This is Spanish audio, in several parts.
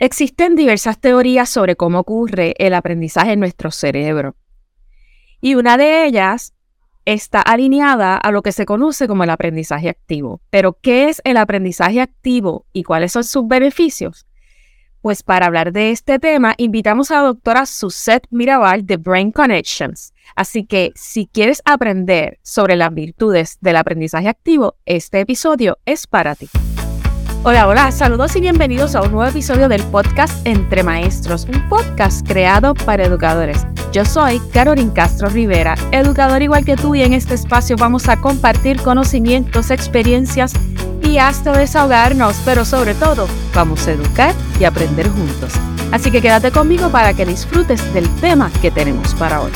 Existen diversas teorías sobre cómo ocurre el aprendizaje en nuestro cerebro. Y una de ellas está alineada a lo que se conoce como el aprendizaje activo. Pero, ¿qué es el aprendizaje activo y cuáles son sus beneficios? Pues para hablar de este tema, invitamos a la doctora Suzette Mirabal de Brain Connections. Así que si quieres aprender sobre las virtudes del aprendizaje activo, este episodio es para ti. Hola, hola, saludos y bienvenidos a un nuevo episodio del podcast Entre Maestros, un podcast creado para educadores. Yo soy Carolyn Castro Rivera, educador igual que tú y en este espacio vamos a compartir conocimientos, experiencias y hasta desahogarnos, pero sobre todo vamos a educar y aprender juntos. Así que quédate conmigo para que disfrutes del tema que tenemos para hoy.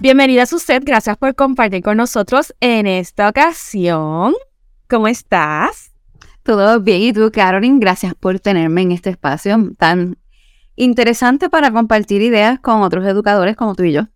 Bienvenida usted, gracias por compartir con nosotros en esta ocasión. ¿Cómo estás? Todo bien. ¿Y tú, Carolyn? Gracias por tenerme en este espacio tan interesante para compartir ideas con otros educadores como tú y yo.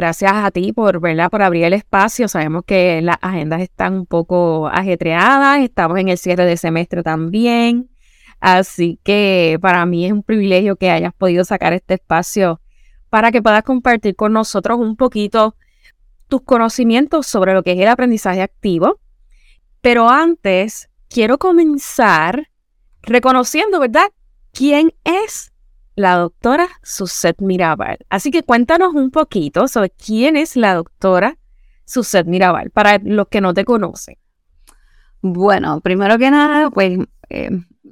Gracias a ti por, ¿verdad? por abrir el espacio. Sabemos que las agendas están un poco ajetreadas, estamos en el cierre de semestre también. Así que para mí es un privilegio que hayas podido sacar este espacio para que puedas compartir con nosotros un poquito tus conocimientos sobre lo que es el aprendizaje activo. Pero antes, quiero comenzar reconociendo, ¿verdad? ¿Quién es la doctora Suzette Mirabal. Así que cuéntanos un poquito sobre quién es la doctora Suzette Mirabal, para los que no te conocen. Bueno, primero que nada, pues eh,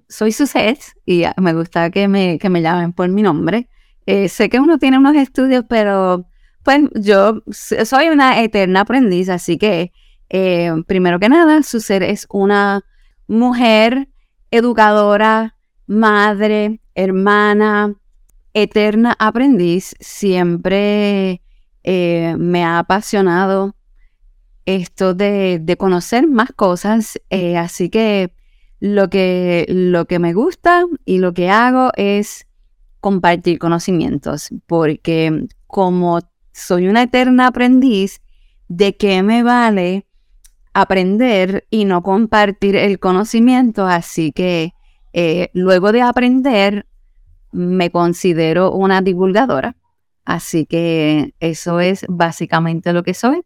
soy Suzette y me gusta que me, que me llamen por mi nombre. Eh, sé que uno tiene unos estudios, pero pues yo soy una eterna aprendiz, así que eh, primero que nada, Suzette es una mujer educadora, madre, hermana, eterna aprendiz, siempre eh, me ha apasionado esto de, conocer más cosas, eh, así que lo, que lo que me gusta y lo que hago es compartir conocimientos, porque como soy una eterna aprendiz, ¿de qué me vale aprender y no compartir el conocimiento? Así que eh, luego de aprender, me considero una divulgadora. Así que eso es básicamente lo que soy.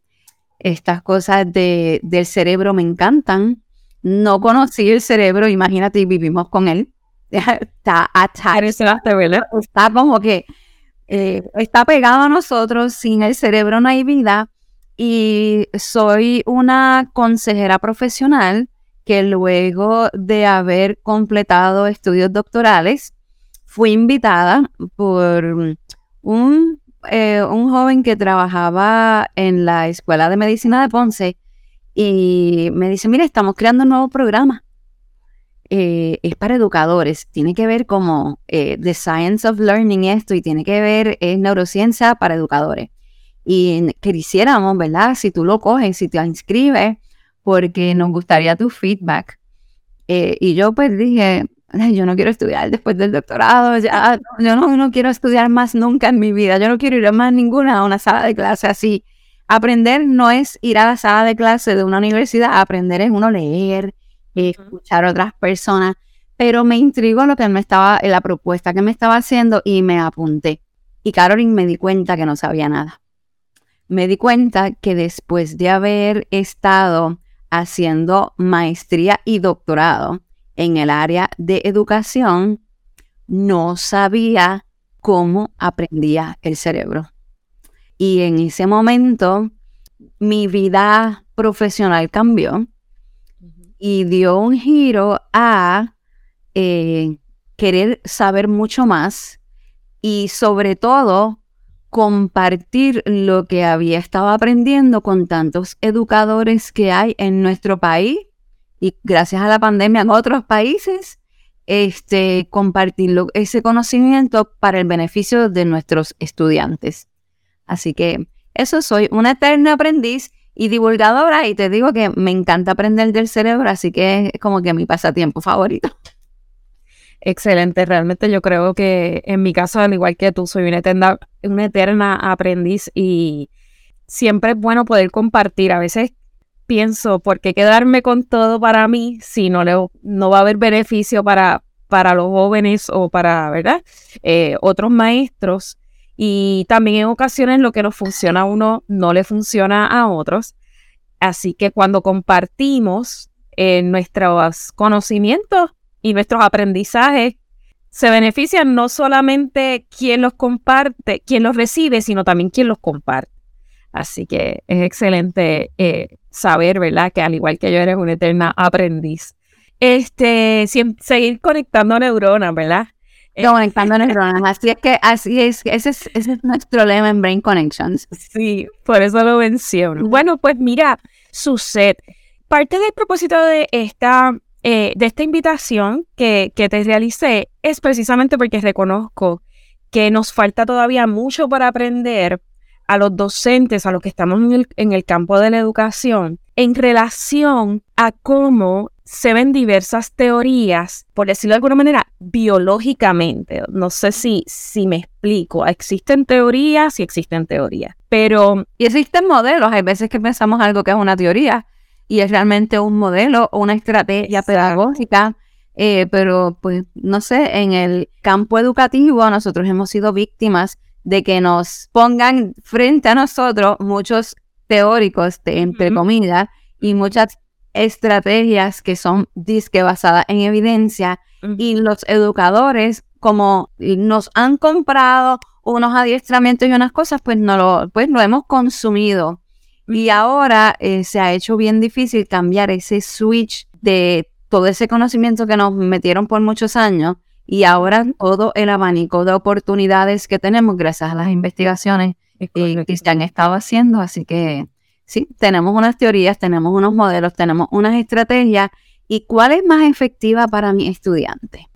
Estas cosas de, del cerebro me encantan. No conocí el cerebro, imagínate, vivimos con él. Está Está como que eh, está pegado a nosotros. Sin el cerebro no hay vida. Y soy una consejera profesional que luego de haber completado estudios doctorales, fui invitada por un, eh, un joven que trabajaba en la Escuela de Medicina de Ponce y me dice, mire, estamos creando un nuevo programa. Eh, es para educadores, tiene que ver como eh, The Science of Learning esto y tiene que ver, es neurociencia para educadores. Y quisiéramos, ¿verdad? Si tú lo coges, si te inscribes, porque nos gustaría tu feedback. Eh, y yo pues dije, yo no quiero estudiar después del doctorado, ya, yo no, no, quiero estudiar más nunca en mi vida, yo no quiero ir a más ninguna a una sala de clase así. Aprender no es ir a la sala de clase de una universidad, aprender es uno leer, escuchar a otras personas, pero me intrigó lo que me estaba, la propuesta que me estaba haciendo y me apunté. Y Carolyn me di cuenta que no sabía nada. Me di cuenta que después de haber estado haciendo maestría y doctorado en el área de educación, no sabía cómo aprendía el cerebro. Y en ese momento mi vida profesional cambió y dio un giro a eh, querer saber mucho más y sobre todo compartir lo que había estado aprendiendo con tantos educadores que hay en nuestro país y gracias a la pandemia en otros países, este, compartir ese conocimiento para el beneficio de nuestros estudiantes. Así que eso soy, una eterna aprendiz y divulgadora y te digo que me encanta aprender del cerebro, así que es como que mi pasatiempo favorito. Excelente, realmente yo creo que en mi caso, al igual que tú, soy una eterna, una eterna aprendiz y siempre es bueno poder compartir. A veces pienso, ¿por qué quedarme con todo para mí si no, va a haber beneficio para, para los jóvenes o para, ¿verdad? Eh, otros maestros. Y también en ocasiones lo que nos funciona a uno no le funciona a otros. Así que cuando compartimos eh, nuestros conocimientos y nuestros aprendizajes, se benefician no solamente quien los comparte, quien los recibe, sino también quien los comparte. Así que es excelente eh, saber, ¿verdad? Que al igual que yo eres una eterna aprendiz. Este, seguir conectando neuronas, ¿verdad? Eh, conectando neuronas. Así es que, así es, ese es, ese es nuestro lema en Brain Connections. Sí, por eso lo menciono. Bueno, pues mira, Suset, parte del propósito de esta, eh, de esta invitación que, que te realicé es precisamente porque reconozco que nos falta todavía mucho para aprender a los docentes, a los que estamos en el, campo de la educación, en relación a cómo se ven diversas teorías, por decirlo de alguna manera, biológicamente. No sé si, si me explico. Existen teorías y existen teorías, pero... Y existen modelos. Hay veces que pensamos algo que es una teoría y es realmente un modelo o una estrategia pedagógica. Eh, pero, pues, no sé, en el campo educativo nosotros hemos sido víctimas de que nos pongan frente a nosotros muchos teóricos, de, entre comillas, y muchas estrategias que son disque basadas en evidencia y los educadores como nos han comprado unos adiestramientos y unas cosas, pues no lo, pues lo hemos consumido. Y ahora eh, se ha hecho bien difícil cambiar ese switch de todo ese conocimiento que nos metieron por muchos años y ahora todo el abanico de oportunidades que tenemos gracias a las investigaciones eh, que se han estado haciendo. Así que sí, tenemos unas teorías, tenemos unos modelos, tenemos unas estrategias. ¿Y cuál es más efectiva para mi estudiante?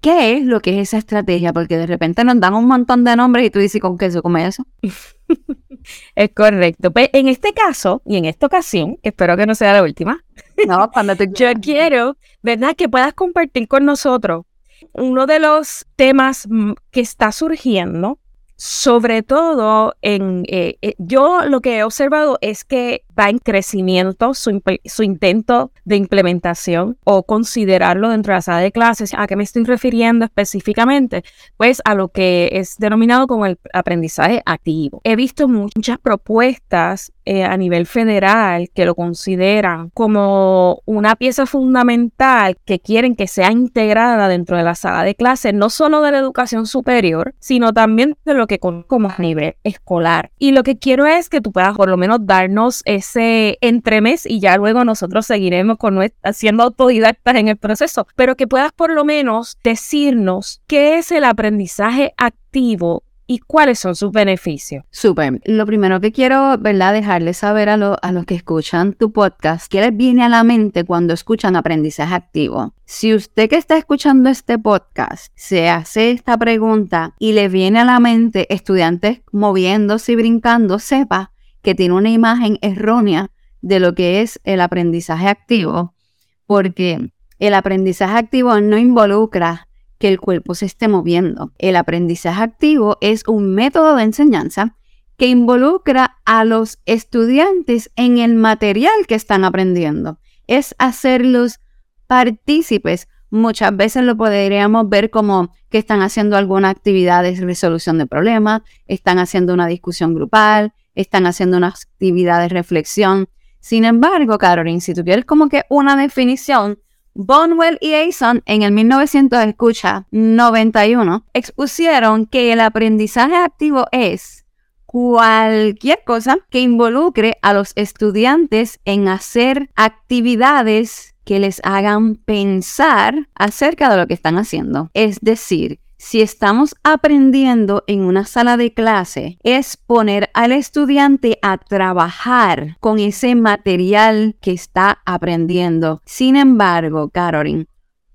¿Qué es lo que es esa estrategia? Porque de repente nos dan un montón de nombres y tú dices, ¿con qué se come eso? es correcto. Pues en este caso y en esta ocasión, espero que no sea la última, no, cuando te... yo quiero, ¿verdad? Que puedas compartir con nosotros uno de los temas mm, que está surgiendo, sobre todo en, eh, eh, yo lo que he observado es que va en crecimiento su, su, intento de implementación o considerarlo dentro de la sala de clases. ¿A qué me estoy refiriendo específicamente? Pues a lo que es denominado como el aprendizaje activo. He visto muchas propuestas eh, a nivel federal que lo consideran como una pieza fundamental que quieren que sea integrada dentro de la sala de clases, no solo de la educación superior, sino también de lo que como a nivel escolar. Y lo que quiero es que tú puedas por lo menos darnos ese entremés y ya luego nosotros seguiremos con siendo autodidactas en el proceso, pero que puedas por lo menos decirnos qué es el aprendizaje activo y cuáles son sus beneficios. Súper. Lo primero que quiero, ¿verdad?, dejarles saber a, a los que escuchan tu podcast, ¿qué les viene a la mente cuando escuchan aprendizaje activo? Si usted que está escuchando este podcast se hace esta pregunta y le viene a la mente estudiantes moviéndose y brincando, sepa que tiene una imagen errónea de lo que es el aprendizaje activo, porque el aprendizaje activo no involucra que el cuerpo se esté moviendo. El aprendizaje activo es un método de enseñanza que involucra a los estudiantes en el material que están aprendiendo. Es hacerlos partícipes. Muchas veces lo podríamos ver como que están haciendo alguna actividad de resolución de problemas, están haciendo una discusión grupal, están haciendo una actividad de reflexión. Sin embargo, Caroline, si tú como que una definición, Bonwell y Aison en el 1900 escucha 91 expusieron que el aprendizaje activo es cualquier cosa que involucre a los estudiantes en hacer actividades que les hagan pensar acerca de lo que están haciendo. Es decir, si estamos aprendiendo en una sala de clase, es poner al estudiante a trabajar con ese material que está aprendiendo. Sin embargo, Caroline,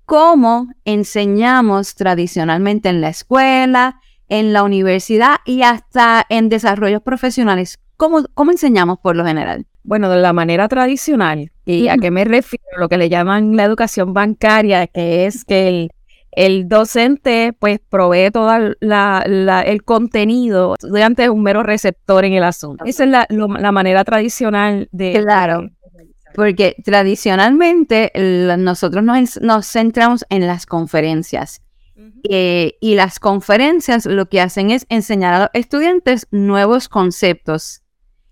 ¿cómo enseñamos tradicionalmente en la escuela, en la universidad y hasta en desarrollos profesionales? ¿cómo, cómo enseñamos por lo general? Bueno, de la manera tradicional, ¿y a qué me refiero? Lo que le llaman la educación bancaria, que es que el, el docente pues provee todo el contenido, el estudiante es un mero receptor en el asunto. Esa es la, la manera tradicional de... Claro. Porque tradicionalmente nosotros nos, nos, centramos en las conferencias. Eh, y las conferencias lo que hacen es enseñar a los estudiantes nuevos conceptos.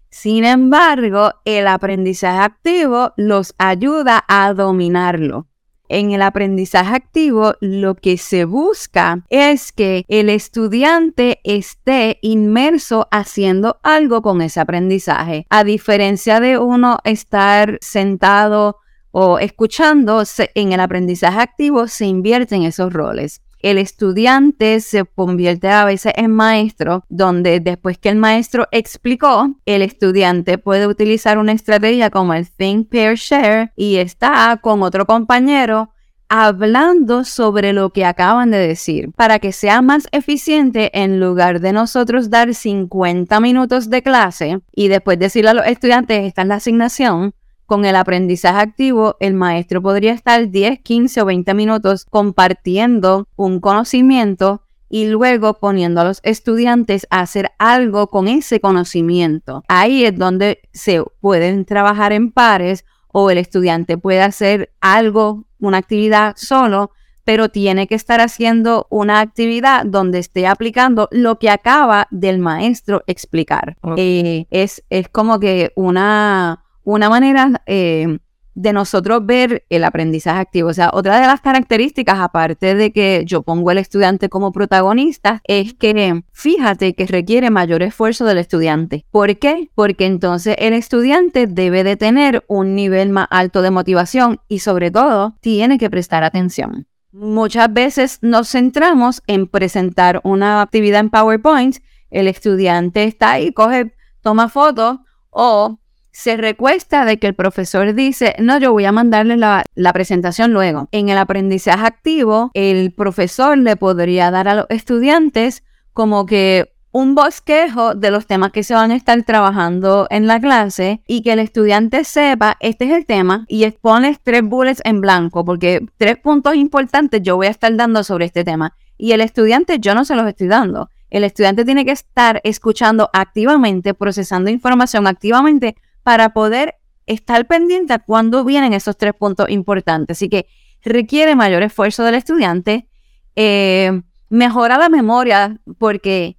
Sin embargo, el aprendizaje activo los ayuda a dominarlo en el aprendizaje activo lo que se busca es que el estudiante esté inmerso haciendo algo con ese aprendizaje. A diferencia de uno estar sentado o escuchando, en el aprendizaje activo se invierte en esos roles el estudiante se convierte a veces en maestro, donde después que el maestro explicó, el estudiante puede utilizar una estrategia como el Think, Pair, Share y está con otro compañero hablando sobre lo que acaban de decir. Para que sea más eficiente en lugar de nosotros dar 50 minutos de clase y después decirle a los estudiantes esta es la asignación con el aprendizaje activo, el maestro podría estar 10, 15 o 20 minutos compartiendo un conocimiento y luego poniendo a los estudiantes a hacer algo con ese conocimiento. Ahí es donde se pueden trabajar en pares o el estudiante puede hacer algo, una actividad solo, pero tiene que estar haciendo una actividad donde esté aplicando lo que acaba del maestro explicar. Eh, es, es como que una una manera eh, de nosotros ver el aprendizaje activo. O sea, otra de las características, aparte de que yo pongo al estudiante como protagonista, es que fíjate que requiere mayor esfuerzo del estudiante. ¿Por qué? Porque entonces el estudiante debe de tener un nivel más alto de motivación y sobre todo tiene que prestar atención. Muchas veces nos centramos en presentar una actividad en PowerPoint, el estudiante está ahí, coge, toma fotos o se recuesta de que el profesor dice, no, yo voy a mandarle la, presentación luego. En el aprendizaje activo, el profesor le podría dar a los estudiantes como que un bosquejo de los temas que se van a estar trabajando en la clase y que el estudiante sepa, este es el tema y expones tres bullets en blanco porque tres puntos importantes yo voy a estar dando sobre este tema y el estudiante yo no se los estoy dando. El estudiante tiene que estar escuchando activamente, procesando información activamente para poder estar pendiente a cuándo vienen esos tres puntos importantes. Así que requiere mayor esfuerzo del estudiante, eh, mejora la memoria porque,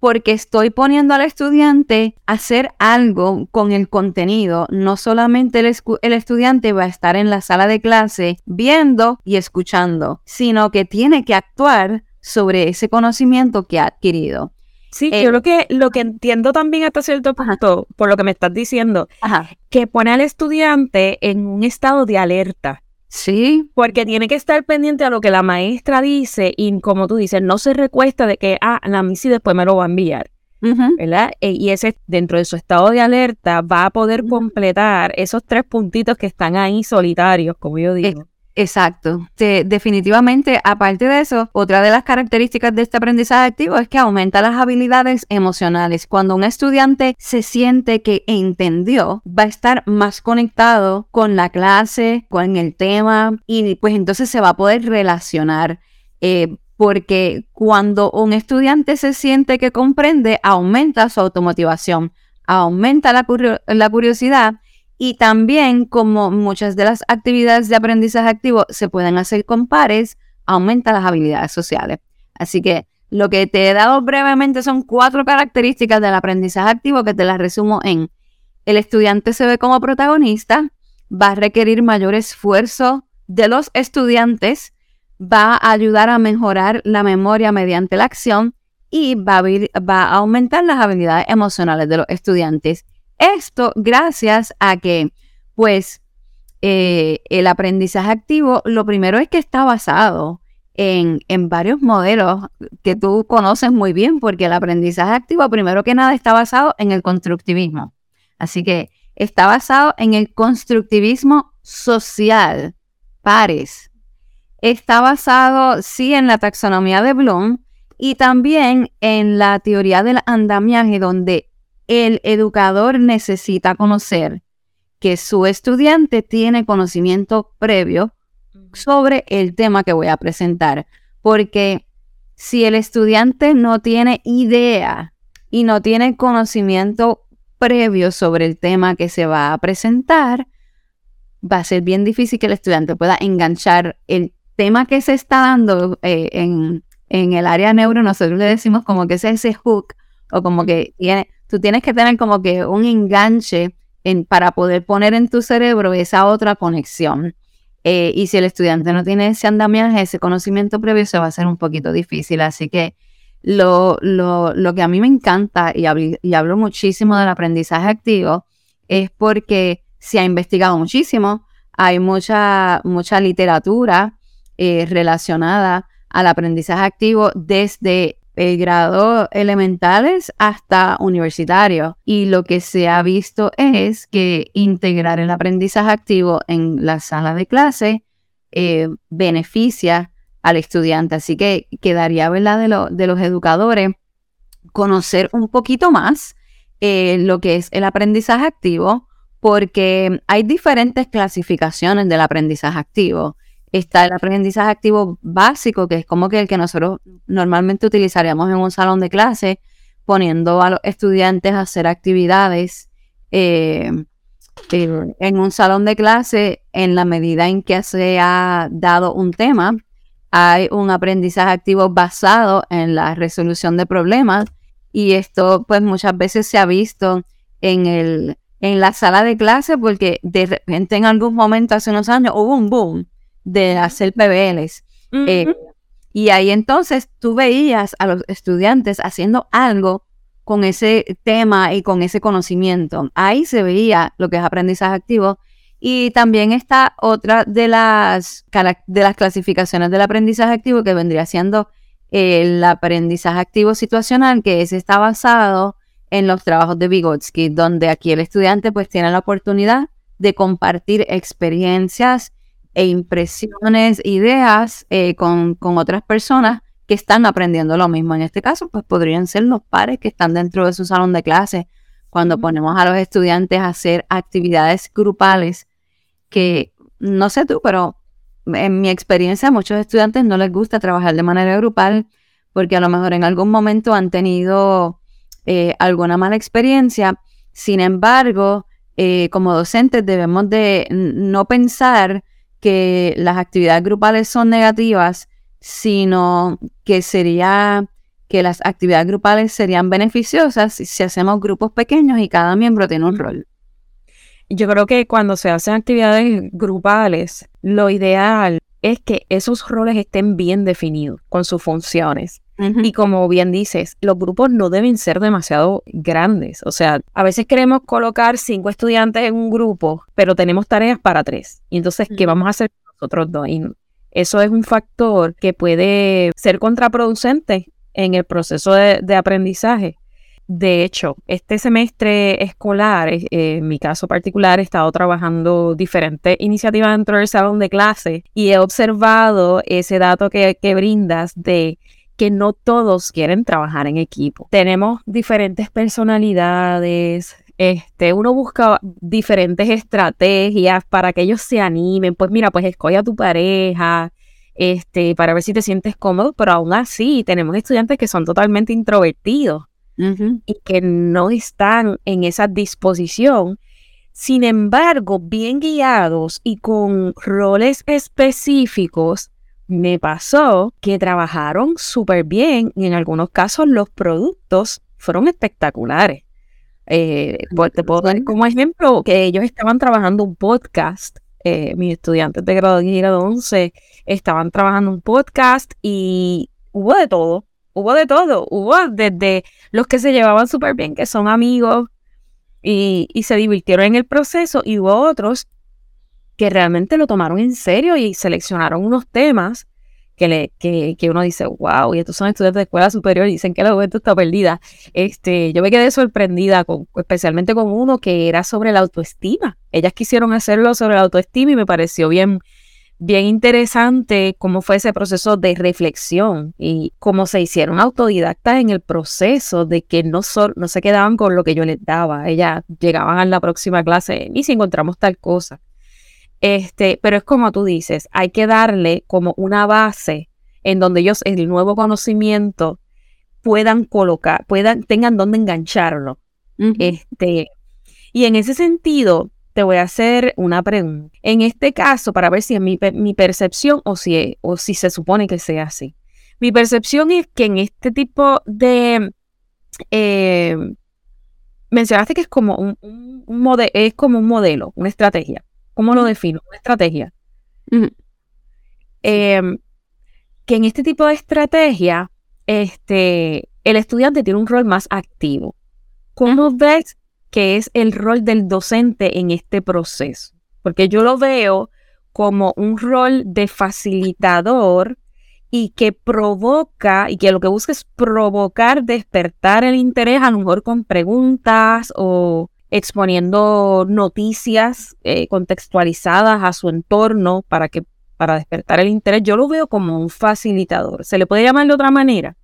porque estoy poniendo al estudiante a hacer algo con el contenido. No solamente el, el estudiante va a estar en la sala de clase viendo y escuchando, sino que tiene que actuar sobre ese conocimiento que ha adquirido. Sí, yo lo que, lo que entiendo también hasta cierto punto, por lo que me estás diciendo, que pone al estudiante en un estado de alerta. Sí. Porque tiene que estar pendiente a lo que la maestra dice y como tú dices, no se recuesta de que, ah, la misi después me lo va a enviar. ¿Verdad? E, y ese dentro de su estado de alerta va a poder completar esos tres puntitos que están ahí solitarios, como yo digo. Exacto. definitivamente, aparte de eso, otra de las características de este aprendizaje activo es que aumenta las habilidades emocionales. Cuando un estudiante se siente que entendió, va a estar más conectado con la clase, con el tema y pues entonces se va a poder relacionar. Eh, porque cuando un estudiante se siente que comprende, aumenta su automotivación, aumenta la, la curiosidad y también, como muchas de las actividades de aprendizaje activo se pueden hacer con pares, aumenta las habilidades sociales. Así que lo que te he dado brevemente son cuatro características del aprendizaje activo que te las resumo en el estudiante se ve como protagonista, va a requerir mayor esfuerzo de los estudiantes, va a ayudar a mejorar la memoria mediante la acción y va a, va a aumentar las habilidades emocionales de los estudiantes. Esto gracias a que, pues, eh, el aprendizaje activo, lo primero es que está basado en, en, varios modelos que tú conoces muy bien, porque el aprendizaje activo, primero que nada, está basado en el constructivismo. Así que está basado en el constructivismo social, pares. Está basado, sí, en la taxonomía de Bloom y también en la teoría del andamiaje, donde el educador necesita conocer que su estudiante tiene conocimiento previo sobre el tema que voy a presentar, porque si el estudiante no tiene idea y no tiene conocimiento previo sobre el tema que se va a presentar, va a ser bien difícil que el estudiante pueda enganchar el tema que se está dando eh, en, el área neuro. Nosotros le decimos como que es ese hook o como que tiene, tú tienes que tener como que un enganche en, para poder poner en tu cerebro esa otra conexión. Eh, y si el estudiante no tiene ese andamiaje, ese conocimiento previo, se va a hacer un poquito difícil. Así que lo, lo, lo que a mí me encanta y y hablo muchísimo del aprendizaje activo es porque se ha investigado muchísimo, hay mucha, mucha literatura eh, relacionada al aprendizaje activo desde el grado elementales hasta universitario. Y lo que se ha visto es que integrar el aprendizaje activo en la sala de clase eh, beneficia al estudiante. Así que quedaría, ¿verdad?, de, de los educadores conocer un poquito más eh, lo que es el aprendizaje activo, porque hay diferentes clasificaciones del aprendizaje activo. Está el aprendizaje activo básico, que es como que el que nosotros normalmente utilizaríamos en un salón de clase, poniendo a los estudiantes a hacer actividades eh, en un salón de clase en la medida en que se ha dado un tema. Hay un aprendizaje activo basado en la resolución de problemas y esto pues muchas veces se ha visto en el en la sala de clase porque de repente en algún momento hace unos años hubo un boom de hacer PBLs. Eh, y ahí entonces tú veías a los estudiantes haciendo algo con ese tema y con ese conocimiento. Ahí se veía lo que es aprendizaje activo. Y también está otra de las, de las clasificaciones del aprendizaje activo que vendría siendo el aprendizaje activo situacional, que ese está basado en los trabajos de Vygotsky, donde aquí el estudiante pues tiene la oportunidad de compartir experiencias e impresiones, ideas eh, con, con, otras personas que están aprendiendo lo mismo. En este caso, pues podrían ser los pares que están dentro de su salón de clase, cuando ponemos a los estudiantes a hacer actividades grupales que, no sé tú, pero en mi experiencia a muchos estudiantes no les gusta trabajar de manera grupal porque a lo mejor en algún momento han tenido eh, alguna mala experiencia. Sin embargo, eh, como docentes debemos de no pensar que las actividades grupales son negativas, sino que sería que las actividades grupales serían beneficiosas si hacemos grupos pequeños y cada miembro tiene un rol. Yo creo que cuando se hacen actividades grupales, lo ideal es que esos roles estén bien definidos con sus funciones. Y como bien dices, los grupos no deben ser demasiado grandes. O sea, a veces queremos colocar cinco estudiantes en un grupo, pero tenemos tareas para tres. Y entonces, ¿qué vamos a hacer nosotros dos? Y eso es un factor que puede ser contraproducente en el proceso de, aprendizaje. De hecho, este semestre escolar, eh, en mi caso particular, he estado trabajando diferentes iniciativas dentro del salón de clase y he observado ese dato que, que brindas de que no todos quieren trabajar en equipo. Tenemos diferentes personalidades, este, uno busca diferentes estrategias para que ellos se animen. Pues mira, pues escoge a tu pareja, este, para ver si te sientes cómodo, pero aún así tenemos estudiantes que son totalmente introvertidos y que no están en esa disposición. Sin embargo, bien guiados y con roles específicos, me pasó que trabajaron súper bien y en algunos casos los productos fueron espectaculares. Eh, te puedo dar como ejemplo que ellos estaban trabajando un podcast. Eh, mis estudiantes de grado 10 y grado 11 estaban trabajando un podcast y hubo de todo. Hubo de todo. Hubo desde los que se llevaban súper bien, que son amigos y, y se divirtieron en el proceso, y hubo otros que realmente lo tomaron en serio y seleccionaron unos temas que, le, que, que uno dice, wow, y estos son estudiantes de escuela superior y dicen que la juventud está perdida. Este, yo me quedé sorprendida, con, especialmente con uno que era sobre la autoestima. Ellas quisieron hacerlo sobre la autoestima y me pareció bien, bien interesante cómo fue ese proceso de reflexión y cómo se hicieron autodidactas en el proceso de que no, no se quedaban con lo que yo les daba. Ellas llegaban a la próxima clase y si encontramos tal cosa. Este, pero es como tú dices, hay que darle como una base en donde ellos el nuevo conocimiento puedan colocar, puedan, tengan donde engancharlo. Este, y en ese sentido, te voy a hacer una pregunta. En este caso, para ver si es mi, percepción o si, o si se supone que sea así. Mi percepción es que en este tipo de... Eh, mencionaste que es como un, es como un modelo, una estrategia. ¿Cómo lo defino? Una estrategia. Em, que en este tipo de estrategia, este, el estudiante tiene un rol más activo. ¿Cómo ves que es el rol del docente en este proceso, porque yo lo veo como un rol de facilitador y que provoca y que lo que busca es provocar, despertar el interés, a lo mejor con preguntas o exponiendo noticias eh, contextualizadas a su entorno para que para despertar el interés. Yo lo veo como un facilitador. ¿Se le puede llamar de otra manera?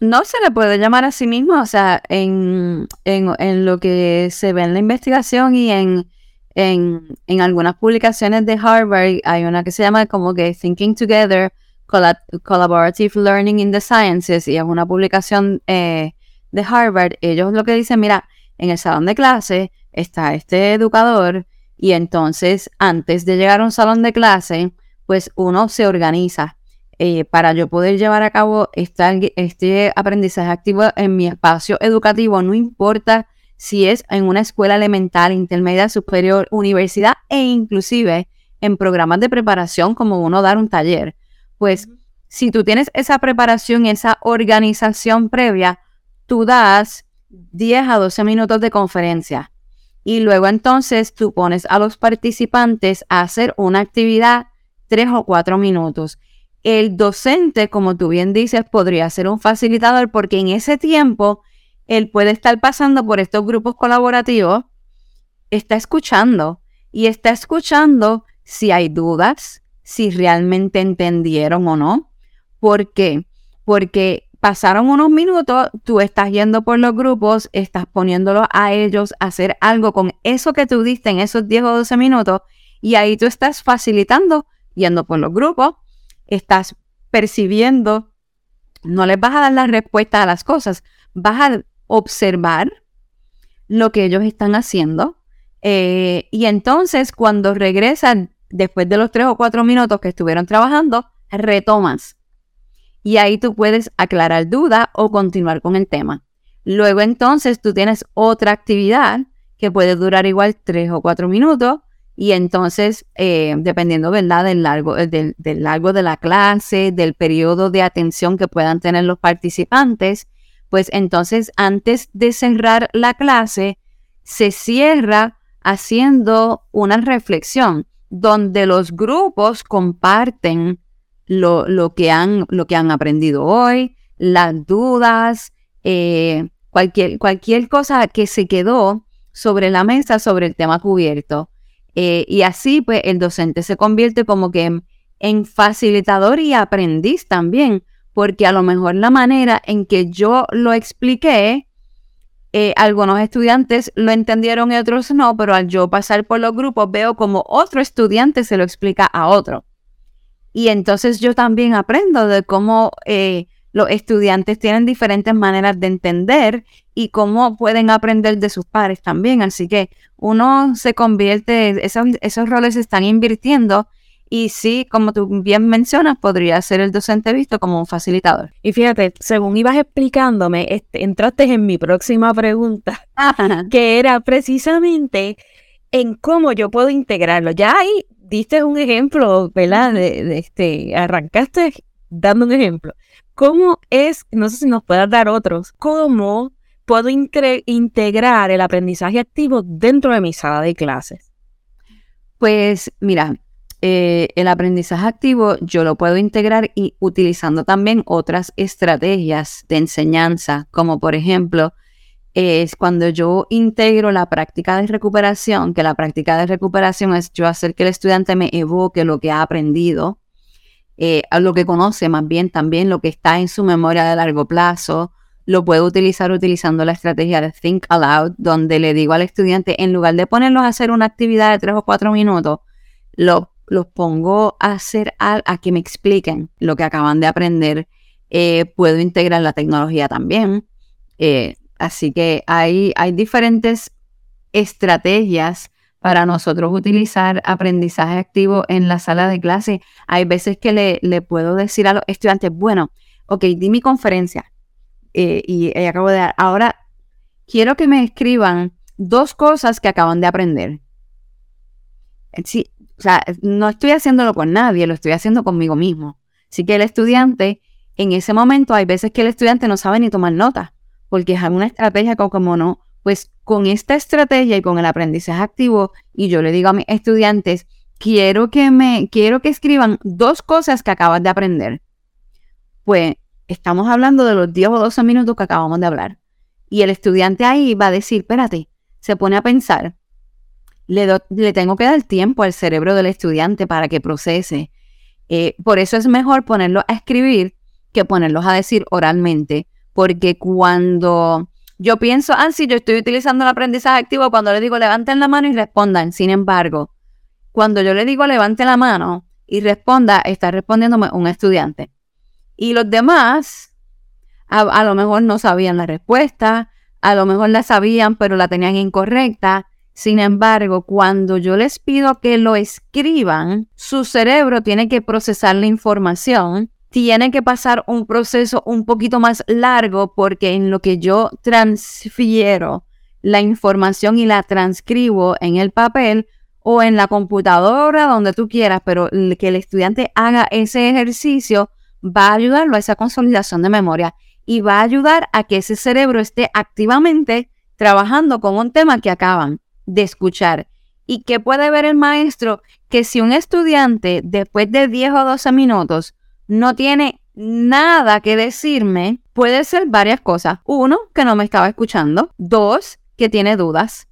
No se le puede llamar a sí mismo, o sea, en, en, lo que se ve en la investigación y en, en, en, algunas publicaciones de Harvard, hay una que se llama como que Thinking Together, Collaborative Learning in the Sciences, y es una publicación eh, de Harvard. Ellos lo que dicen, mira, en el salón de clase está este educador y entonces antes de llegar a un salón de clase, pues uno se organiza eh, para yo poder llevar a cabo este aprendizaje activo en mi espacio educativo, no importa si es en una escuela elemental, intermedia, superior, universidad e inclusive en programas de preparación como uno dar un taller. Pues si tú tienes esa preparación, esa organización previa, tú das 10 a 12 minutos de conferencia y luego entonces tú pones a los participantes a hacer una actividad 3 o 4 minutos el docente, como tú bien dices, podría ser un facilitador porque en ese tiempo él puede estar pasando por estos grupos colaborativos, está escuchando y está escuchando si hay dudas, si realmente entendieron o no. ¿Por qué? Porque pasaron unos minutos, tú estás yendo por los grupos, estás poniéndolos a ellos a hacer algo con eso que tú diste en esos 10 o 12 minutos y ahí tú estás facilitando yendo por los grupos, estás percibiendo, no les vas a dar la respuesta a las cosas, vas a observar lo que ellos están haciendo. Eh, y entonces cuando regresan, después de los tres o cuatro minutos que estuvieron trabajando, retomas. Y ahí tú puedes aclarar duda o continuar con el tema. Luego entonces tú tienes otra actividad que puede durar igual tres o cuatro minutos y entonces, eh, dependiendo, ¿verdad?, del largo, eh, del, largo de la clase, del periodo de atención que puedan tener los participantes, pues entonces antes de cerrar la clase, se cierra haciendo una reflexión donde los grupos comparten lo, que, han, lo que han aprendido hoy, las dudas, eh, cualquier, cualquier cosa que se quedó sobre la mesa sobre el tema cubierto. Eh, y así, pues, el docente se convierte como que en, facilitador y aprendiz también, porque a lo mejor la manera en que yo lo expliqué, eh, algunos estudiantes lo entendieron y otros no, pero al yo pasar por los grupos veo como otro estudiante se lo explica a otro. Y entonces yo también aprendo de cómo eh, los estudiantes tienen diferentes maneras de entender y cómo pueden aprender de sus padres también. Así que uno se convierte, esos, esos roles se están invirtiendo y sí, como tú bien mencionas, podría ser el docente visto como un facilitador. Y fíjate, según ibas explicándome, este, entraste en mi próxima pregunta, que era precisamente en cómo yo puedo integrarlo. Ya ahí diste un ejemplo, ¿verdad? De, este, arrancaste dando un ejemplo. ¿Cómo es, no sé si nos puedas dar otros, cómo puedo integrar el aprendizaje activo dentro de mi sala de clases? Pues mira, eh, el aprendizaje activo yo lo puedo integrar y utilizando también otras estrategias de enseñanza, como por ejemplo es cuando yo integro la práctica de recuperación, que la práctica de recuperación es yo hacer que el estudiante me evoque lo que ha aprendido, eh, lo que conoce más bien también, lo que está en su memoria de largo plazo, lo puedo utilizar utilizando la estrategia de Think Aloud, donde le digo al estudiante, en lugar de ponerlos a hacer una actividad de tres o cuatro minutos, los pongo a hacer a, que me expliquen lo que acaban de aprender. Eh, puedo integrar la tecnología también. Eh, así que hay, hay diferentes estrategias para nosotros utilizar aprendizaje activo en la sala de clase. Hay veces que le, le puedo decir a los estudiantes, bueno, ok, di mi conferencia, eh, y acabo de dar. Ahora, quiero que me escriban dos cosas que acaban de aprender. Eh, sí, o sea, no estoy haciéndolo con nadie, lo estoy haciendo conmigo mismo. Así que el estudiante, en ese momento, hay veces que el estudiante no sabe ni tomar nota, porque es una estrategia como, como no, pues con esta estrategia y con el aprendizaje activo, y yo le digo a mis estudiantes, quiero que me, quiero que escriban dos cosas que acaban de aprender. Pues estamos hablando de los 10 o 12 minutos que acabamos de hablar. Y el estudiante ahí va a decir, espérate, se pone a pensar, le, le tengo que dar tiempo al cerebro del estudiante para que procese. Eh, por eso es mejor ponerlo a escribir que ponerlos a decir oralmente, porque cuando yo pienso, ah, sí, yo estoy utilizando el aprendizaje activo, cuando le digo levanten la mano y respondan, sin embargo, cuando yo le digo levante la mano y responda, está respondiéndome un estudiante. Y los demás, a, lo mejor no sabían la respuesta, a lo mejor la sabían, pero la tenían incorrecta. Sin embargo, cuando yo les pido que lo escriban, su cerebro tiene que procesar la información, tiene que pasar un proceso un poquito más largo porque en lo que yo transfiero la información y la transcribo en el papel o en la computadora, donde tú quieras, pero que el estudiante haga ese ejercicio va a ayudarlo a esa consolidación de memoria y va a ayudar a que ese cerebro esté activamente trabajando con un tema que acaban de escuchar. ¿Y que puede ver el maestro? Que si un estudiante después de 10 o 12 minutos no tiene nada que decirme, puede ser varias cosas. Uno, que no me estaba escuchando. Dos, que tiene dudas.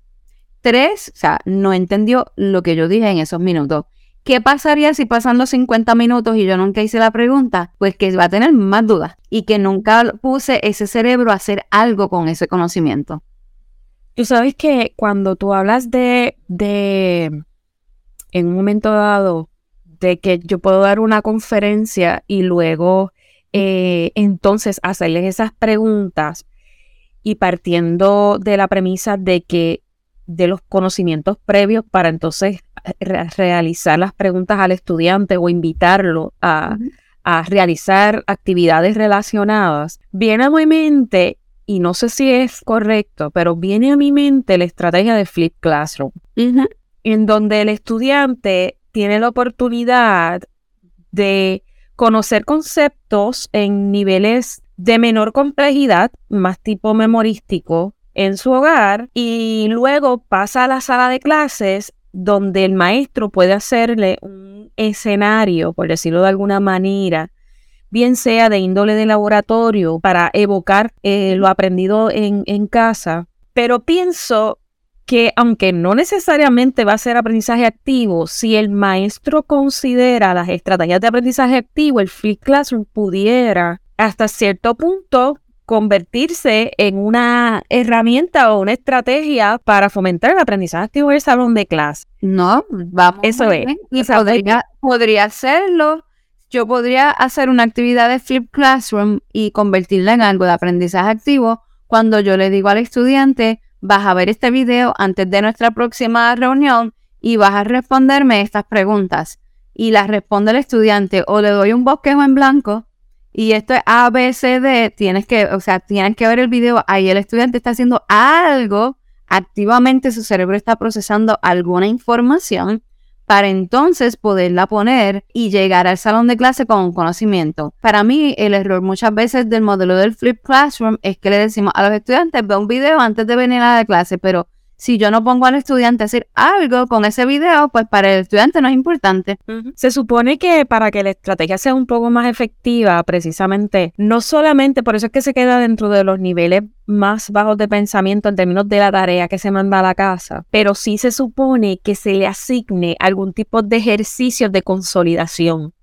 Tres, o sea, no entendió lo que yo dije en esos minutos. ¿Qué pasaría si pasan los 50 minutos y yo nunca hice la pregunta? Pues que va a tener más dudas y que nunca puse ese cerebro a hacer algo con ese conocimiento. Tú sabes que cuando tú hablas de, de, en un momento dado, de que yo puedo dar una conferencia y luego eh, entonces hacerles esas preguntas y partiendo de la premisa de que de los conocimientos previos para entonces realizar las preguntas al estudiante o invitarlo a, realizar actividades relacionadas, viene a mi mente, y no sé si es correcto, pero viene a mi mente la estrategia de Flip Classroom, en donde el estudiante tiene la oportunidad de conocer conceptos en niveles de menor complejidad, más tipo memorístico, en su hogar y luego pasa a la sala de clases donde el maestro puede hacerle un escenario, por decirlo de alguna manera, bien sea de índole de laboratorio para evocar eh, lo aprendido en, en casa, pero pienso que aunque no necesariamente va a ser aprendizaje activo, si el maestro considera las estrategias de aprendizaje activo, el Flip Classroom pudiera hasta cierto punto convertirse en una herramienta o una estrategia para fomentar el aprendizaje activo en el salón de clase. No, vamos. Eso es. Y podría, podría hacerlo. Yo podría hacer una actividad de Flip Classroom y convertirla en algo de aprendizaje activo cuando yo le digo al estudiante, vas a ver este video antes de nuestra próxima reunión y vas a responderme estas preguntas. Y las responde el estudiante o le doy un bosquejo en blanco y esto es ABCD, tienes que, o sea, tienes que ver el video, ahí el estudiante está haciendo algo, activamente su cerebro está procesando alguna información para entonces poderla poner y llegar al salón de clase con conocimiento. Para mí, el error muchas veces del modelo del Flip Classroom es que le decimos a los estudiantes, ve un video antes de venir a la clase, pero si yo no pongo al estudiante a hacer algo con ese video, pues para el estudiante no es importante. Se supone que para que la estrategia sea un poco más efectiva, precisamente, no solamente, por eso es que se queda dentro de los niveles más bajos de pensamiento en términos de la tarea que se manda a la casa, pero sí se supone que se le asigne algún tipo de ejercicio de consolidación.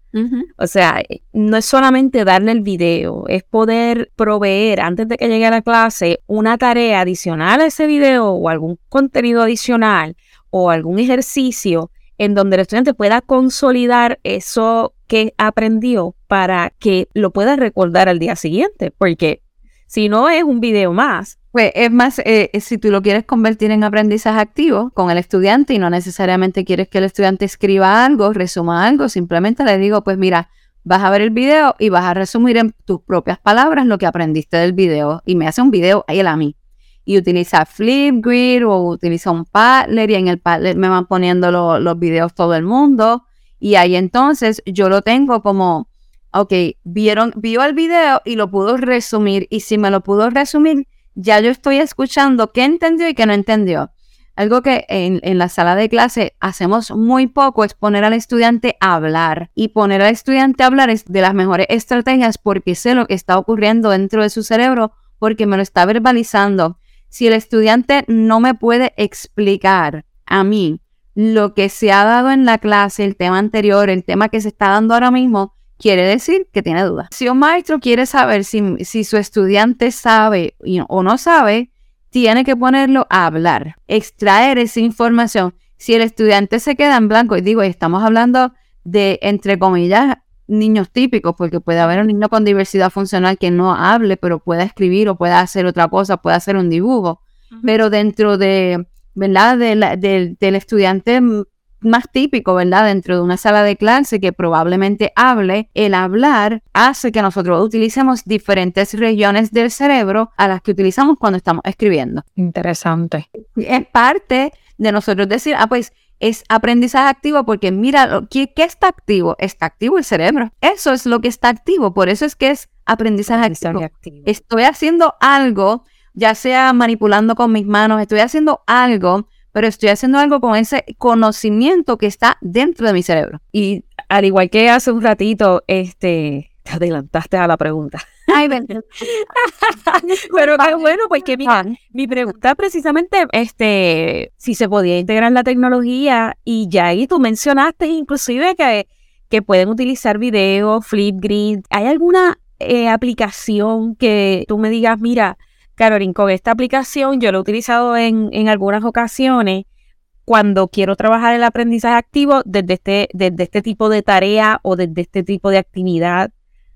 O sea, eh, no es solamente darle el video, es poder proveer antes de que llegue a la clase una tarea adicional a ese video o algún contenido adicional o algún ejercicio en donde el estudiante pueda consolidar eso que aprendió para que lo pueda recordar al día siguiente, porque si no es un video más, pues es más, eh, eh, si tú lo quieres convertir en aprendizaje activo con el estudiante y no necesariamente quieres que el estudiante escriba algo, resuma algo, simplemente le digo, pues mira, vas a ver el video y vas a resumir en tus propias palabras lo que aprendiste del video. Y me hace un video él a mí. Y utiliza Flipgrid o utiliza un Padlet y en el Padlet me van poniendo los videos todo el mundo. Y ahí entonces yo lo tengo como, ok, vieron, vio el video y lo pudo resumir y si me lo pudo resumir, ya yo estoy escuchando qué entendió y qué no entendió. Algo que en, la sala de clase hacemos muy poco es poner al estudiante a hablar. Y poner al estudiante a hablar es de las mejores estrategias porque sé lo que está ocurriendo dentro de su cerebro, porque me lo está verbalizando. Si el estudiante no me puede explicar a mí lo que se ha dado en la clase, el tema anterior, el tema que se está dando ahora mismo, quiere decir que tiene dudas. Si un maestro quiere saber si, si su estudiante sabe o no sabe, tiene que ponerlo a hablar, extraer esa información. Si el estudiante se queda en blanco, y digo, estamos hablando de, entre comillas, niños típicos, porque puede haber un niño con diversidad funcional que no hable, pero pueda escribir o pueda hacer otra cosa, pueda hacer un dibujo. Pero dentro de, ¿verdad? del estudiante más típico, ¿verdad? Dentro de una sala de clase que probablemente hable, el hablar hace que nosotros utilicemos diferentes regiones del cerebro a las que utilizamos cuando estamos escribiendo. Interesante. Es parte de nosotros decir, ah, pues es aprendizaje activo porque mira, ¿qué, ¿qué, está activo? Está activo el cerebro. Eso es lo que está activo, por eso es que es aprendizaje, activo. Estoy haciendo algo, ya sea manipulando con mis manos, estoy haciendo algo pero estoy haciendo algo con ese conocimiento que está dentro de mi cerebro. Y al igual que hace un ratito, este, te adelantaste a la pregunta. Ay, Pero bueno, pues que mi, mi, pregunta precisamente, este, si se podía integrar la tecnología y ya ahí tú mencionaste inclusive que, que pueden utilizar video, Flipgrid. ¿Hay alguna eh, aplicación que tú me digas, mira, Caroline, con esta aplicación yo lo he utilizado en, en algunas ocasiones cuando quiero trabajar el aprendizaje activo desde este, desde este tipo de tarea o desde este tipo de actividad.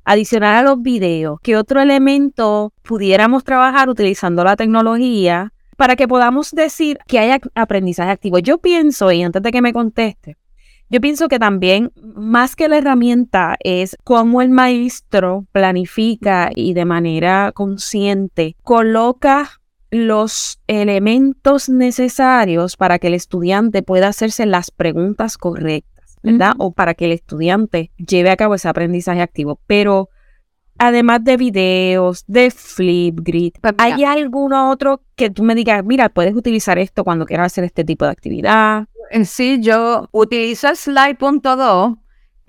Adicional a los videos, ¿qué otro elemento pudiéramos trabajar utilizando la tecnología para que podamos decir que hay aprendizaje activo? Yo pienso, y antes de que me conteste, yo pienso que también, más que la herramienta, es cómo el maestro planifica y de manera consciente coloca los elementos necesarios para que el estudiante pueda hacerse las preguntas correctas, ¿verdad? O para que el estudiante lleve a cabo ese aprendizaje activo. Pero además de videos, de Flipgrid, pues ¿hay alguno otro que tú me digas, mira, puedes utilizar esto cuando quieras hacer este tipo de actividad? Sí, yo utilizo Slide.do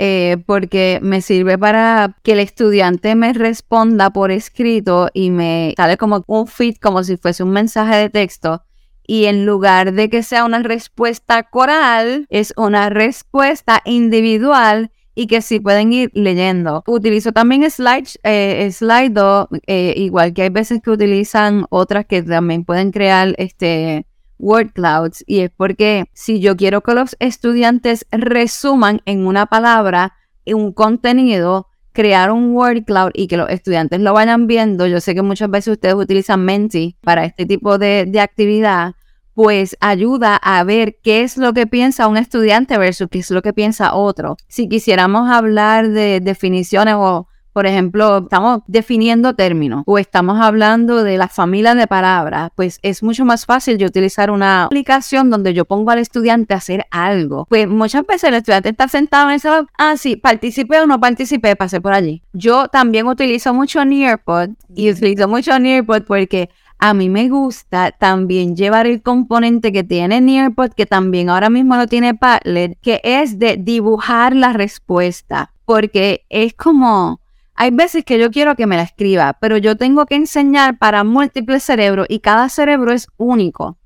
eh, porque me sirve para que el estudiante me responda por escrito y me sale como un feed, como si fuese un mensaje de texto. Y en lugar de que sea una respuesta coral, es una respuesta individual y que sí pueden ir leyendo. Utilizo también Slide, eh, eh, igual que hay veces que utilizan otras que también pueden crear este word clouds y es porque si yo quiero que los estudiantes resuman en una palabra un contenido, crear un word cloud y que los estudiantes lo vayan viendo, yo sé que muchas veces ustedes utilizan Menti para este tipo de, de actividad, pues ayuda a ver qué es lo que piensa un estudiante versus qué es lo que piensa otro. Si quisiéramos hablar de definiciones o por ejemplo, estamos definiendo términos o estamos hablando de la familia de palabras, pues es mucho más fácil yo utilizar una aplicación donde yo pongo al estudiante a hacer algo. Pues muchas veces el estudiante está sentado en el salón, ah, sí, participé o no participé, pasé por allí. Yo también utilizo mucho Nearpod y utilizo mucho Nearpod porque a mí me gusta también llevar el componente que tiene Nearpod, que también ahora mismo lo tiene Padlet, que es de dibujar la respuesta, porque es como, hay veces que yo quiero que me la escriba, pero yo tengo que enseñar para múltiples cerebros y cada cerebro es único.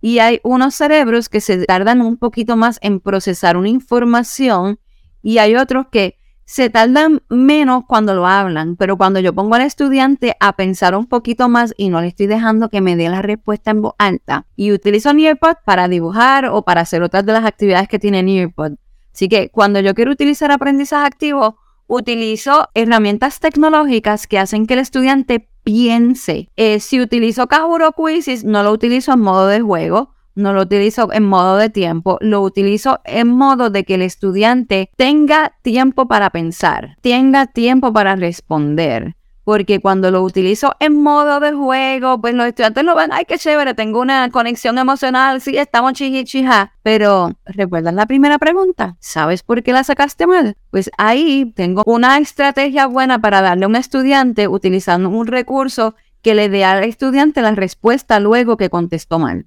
Y hay unos cerebros que se tardan un poquito más en procesar una información y hay otros que se tardan menos cuando lo hablan, pero cuando yo pongo al estudiante a pensar un poquito más y no le estoy dejando que me dé la respuesta en voz alta y utilizo Nearpod para dibujar o para hacer otras de las actividades que tiene Nearpod. Así que cuando yo quiero utilizar aprendizaje activo, utilizo herramientas tecnológicas que hacen que el estudiante piense. Eh, si utilizo Kahoot Quizzes, no lo utilizo en modo de juego, no lo utilizo en modo de tiempo, lo utilizo en modo de que el estudiante tenga tiempo para pensar, tenga tiempo para responder. Porque cuando lo utilizo en modo de juego, pues los estudiantes lo ven, ay, qué chévere, tengo una conexión emocional, sí, estamos chihichija. Pero, ¿recuerdas la primera pregunta? ¿Sabes por qué la sacaste mal? Pues ahí tengo una estrategia buena para darle a un estudiante utilizando un recurso que le dé al estudiante la respuesta luego que contestó mal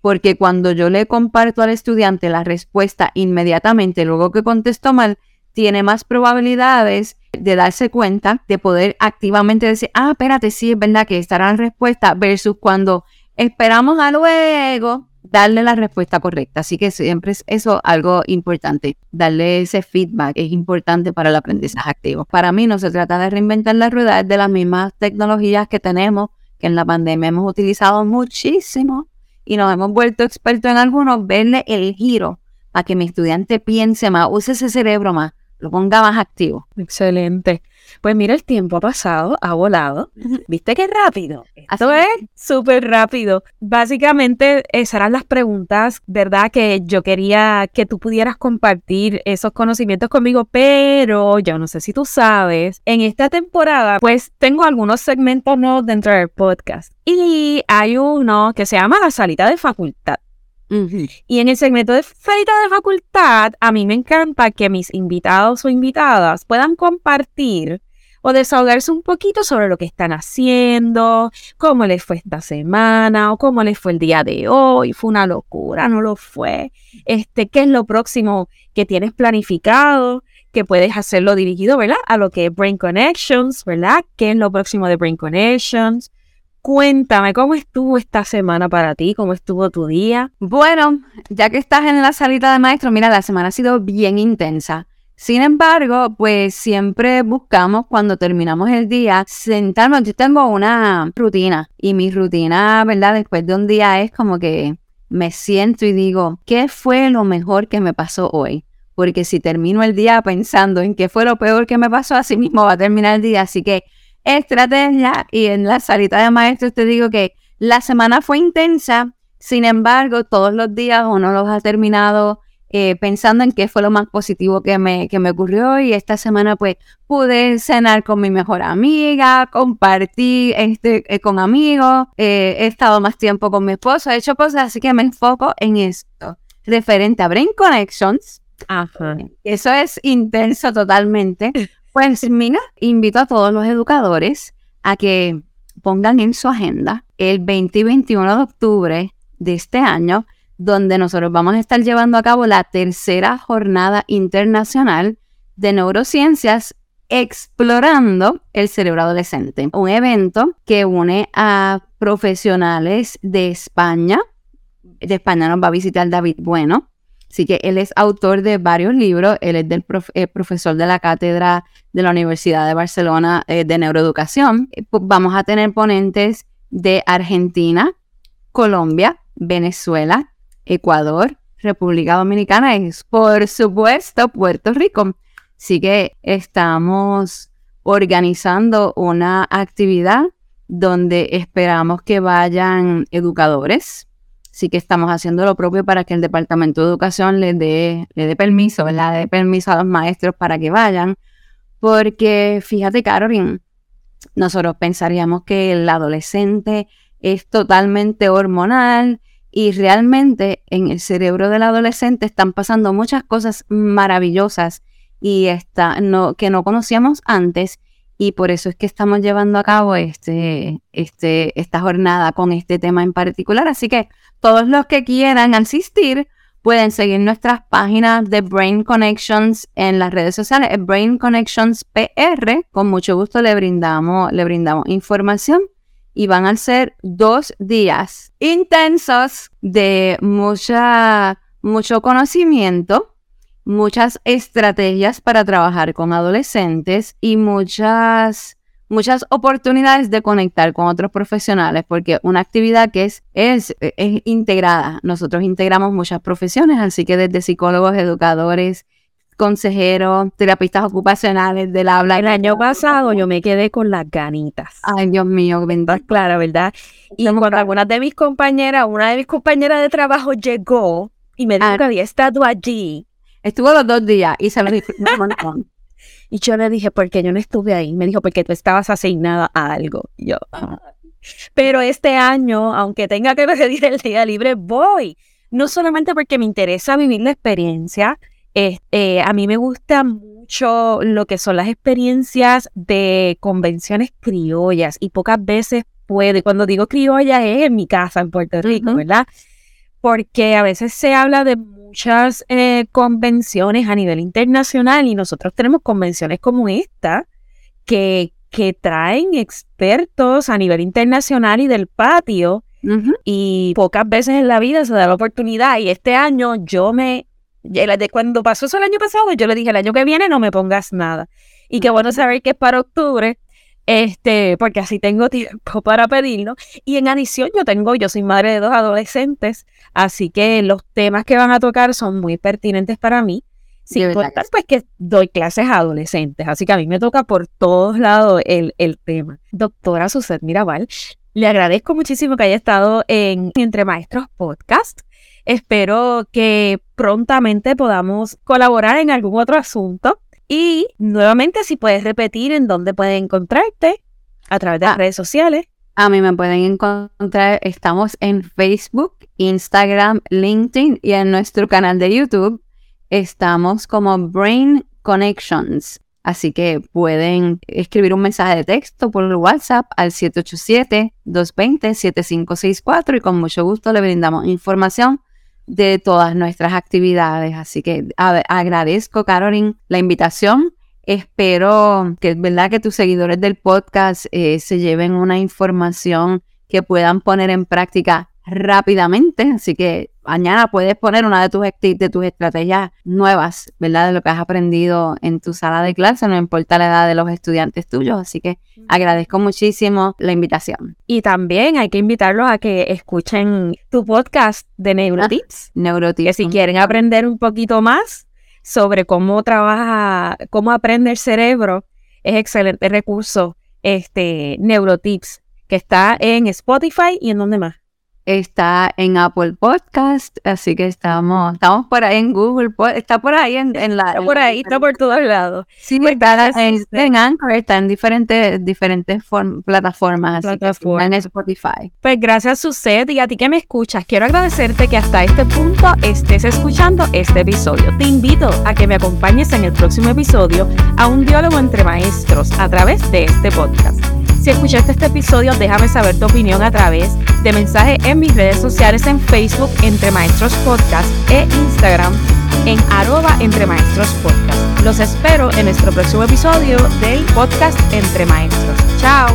porque cuando yo le comparto al estudiante la respuesta inmediatamente luego que contestó mal, tiene más probabilidades de darse cuenta, de poder activamente decir, ah, espérate, sí, es verdad que estará la respuesta, versus cuando esperamos a luego darle la respuesta correcta. Así que siempre es eso algo importante. Darle ese feedback es importante para el aprendizaje activo. Para mí no se trata de reinventar la rueda, es de las mismas tecnologías que tenemos, que en la pandemia hemos utilizado muchísimo y nos hemos vuelto expertos en algunos, verle el giro a que mi estudiante piense más, use ese cerebro más, lo ponga más activo. Excelente. Pues mira, el tiempo ha pasado, ha volado. ¿Viste qué rápido? Esto es súper rápido. Básicamente, esas eran las preguntas, ¿verdad? Que yo quería que tú pudieras compartir esos conocimientos conmigo, pero yo no sé si tú sabes, en esta temporada, pues tengo algunos segmentos nuevos dentro del podcast. Y hay uno que se llama La Salita de Facultad. Y en el segmento de Feita de Facultad, a mí me encanta que mis invitados o invitadas puedan compartir o desahogarse un poquito sobre lo que están haciendo, cómo les fue esta semana o cómo les fue el día de hoy. Fue una locura, no lo fue. Este, ¿qué es lo próximo que tienes planificado? Que puedes hacerlo dirigido, ¿verdad? A lo que es Brain Connections, ¿verdad? ¿Qué es lo próximo de Brain Connections? Cuéntame, ¿cómo estuvo esta semana para ti? ¿Cómo estuvo tu día? Bueno, ya que estás en la salita de maestro, mira, la semana ha sido bien intensa. Sin embargo, pues siempre buscamos cuando terminamos el día sentarnos. Yo tengo una rutina y mi rutina, ¿verdad? Después de un día es como que me siento y digo, ¿qué fue lo mejor que me pasó hoy? Porque si termino el día pensando en qué fue lo peor que me pasó, así mismo va a terminar el día. Así que estrategia y en la salita de maestros te digo que la semana fue intensa, sin embargo, todos los días uno los ha terminado eh, pensando en qué fue lo más positivo que me, que me ocurrió y esta semana pues pude cenar con mi mejor amiga, compartir este, eh, con amigos, eh, he estado más tiempo con mi esposo, he hecho cosas, así que me enfoco en esto. Referente a Brain Connections, eso es intenso totalmente, Pues mira, invito a todos los educadores a que pongan en su agenda el 20 y 21 de octubre de este año, donde nosotros vamos a estar llevando a cabo la tercera jornada internacional de neurociencias explorando el cerebro adolescente. Un evento que une a profesionales de España. De España nos va a visitar David Bueno, Así que él es autor de varios libros, él es del eh, profesor de la cátedra de la Universidad de Barcelona eh, de Neuroeducación. Eh, vamos a tener ponentes de Argentina, Colombia, Venezuela, Ecuador, República Dominicana y por supuesto Puerto Rico. Así que estamos organizando una actividad donde esperamos que vayan educadores, sí que estamos haciendo lo propio para que el Departamento de Educación le dé, le dé permiso, ¿verdad? Le dé permiso a los maestros para que vayan. Porque fíjate, Carolyn, nosotros pensaríamos que el adolescente es totalmente hormonal y realmente en el cerebro del adolescente están pasando muchas cosas maravillosas y está, no, que no conocíamos antes y por eso es que estamos llevando a cabo este, este, esta jornada con este tema en particular. Así que todos los que quieran asistir pueden seguir nuestras páginas de Brain Connections en las redes sociales, Brain Connections PR. Con mucho gusto le brindamos, le brindamos información y van a ser dos días intensos de mucha, mucho conocimiento muchas estrategias para trabajar con adolescentes y muchas, muchas oportunidades de conectar con otros profesionales, porque una actividad que es, es, es integrada. Nosotros integramos muchas profesiones, así que desde psicólogos, educadores, consejeros, terapistas ocupacionales del habla. El año pasado yo me quedé con las ganitas. Ay, Dios mío, ¿verdad? Claro, ¿verdad? Y cuando algunas de mis compañeras, una de mis compañeras de trabajo llegó y me dijo ah. que había estado allí Estuvo los dos días y se lo dije. y yo le dije, ¿por qué yo no estuve ahí? Me dijo, porque tú estabas asignada a algo. yo, ah". pero este año, aunque tenga que pedir el día libre, voy. No solamente porque me interesa vivir la experiencia, eh, a mí me gusta mucho lo que son las experiencias de convenciones criollas y pocas veces puede, cuando digo criolla es en mi casa en Puerto Rico, ¿verdad? Porque a veces se habla de muchas eh, convenciones a nivel internacional y nosotros tenemos convenciones como esta que, que traen expertos a nivel internacional y del patio y pocas veces en la vida se da la oportunidad y este año yo me, cuando pasó eso el año pasado, yo le dije el año que viene no me pongas nada. Y qué bueno saber que es para octubre este, porque así tengo tiempo para pedirlo. Y en adición, yo tengo, yo soy madre de dos adolescentes, así que los temas que van a tocar son muy pertinentes para mí. Sin contar, pues que doy clases a adolescentes, así que a mí me toca por todos lados el, el tema. Doctora Suset Mirabal, le agradezco muchísimo que haya estado en Entre Maestros Podcast. Espero que prontamente podamos colaborar en algún otro asunto. Y nuevamente, si puedes repetir en dónde pueden encontrarte a través de las ah. redes sociales. A mí me pueden encontrar, estamos en Facebook, Instagram, LinkedIn y en nuestro canal de YouTube estamos como Brain Connections. Así que pueden escribir un mensaje de texto por WhatsApp al 787-220-7564 y con mucho gusto le brindamos información de todas nuestras actividades. Así que agradezco, Carolyn, la invitación. Espero que es verdad que tus seguidores del podcast eh, se lleven una información que puedan poner en práctica rápidamente. Así que mañana puedes poner una de tus, de tus estrategias nuevas, ¿verdad? De lo que has aprendido en tu sala de clase, no importa la edad de los estudiantes tuyos. Así que agradezco muchísimo la invitación. Y también hay que invitarlos a que escuchen tu podcast de Neurotips. Ah, Neurotips. Que si quieren aprender un poquito más sobre cómo trabaja, cómo aprende el cerebro, es excelente recurso, este Neurotips, que está en Spotify y en donde más está en Apple Podcast, así que estamos, estamos por ahí en Google, está por ahí en, la... Está por ahí, está por todos lados. Sí, pues está en, Anchor, está en diferentes, diferentes plataformas, en Spotify. Pues gracias, Suset, y a ti que me escuchas, quiero agradecerte que hasta este punto estés escuchando este episodio. Te invito a que me acompañes en el próximo episodio a un diálogo entre maestros a través de este podcast. Si escuchaste este episodio, déjame saber tu opinión a través de mensaje en mis redes sociales en Facebook Entre Maestros Podcast e Instagram en arroba Entre Maestros Podcast. Los espero en nuestro próximo episodio del podcast Entre Maestros. Chao.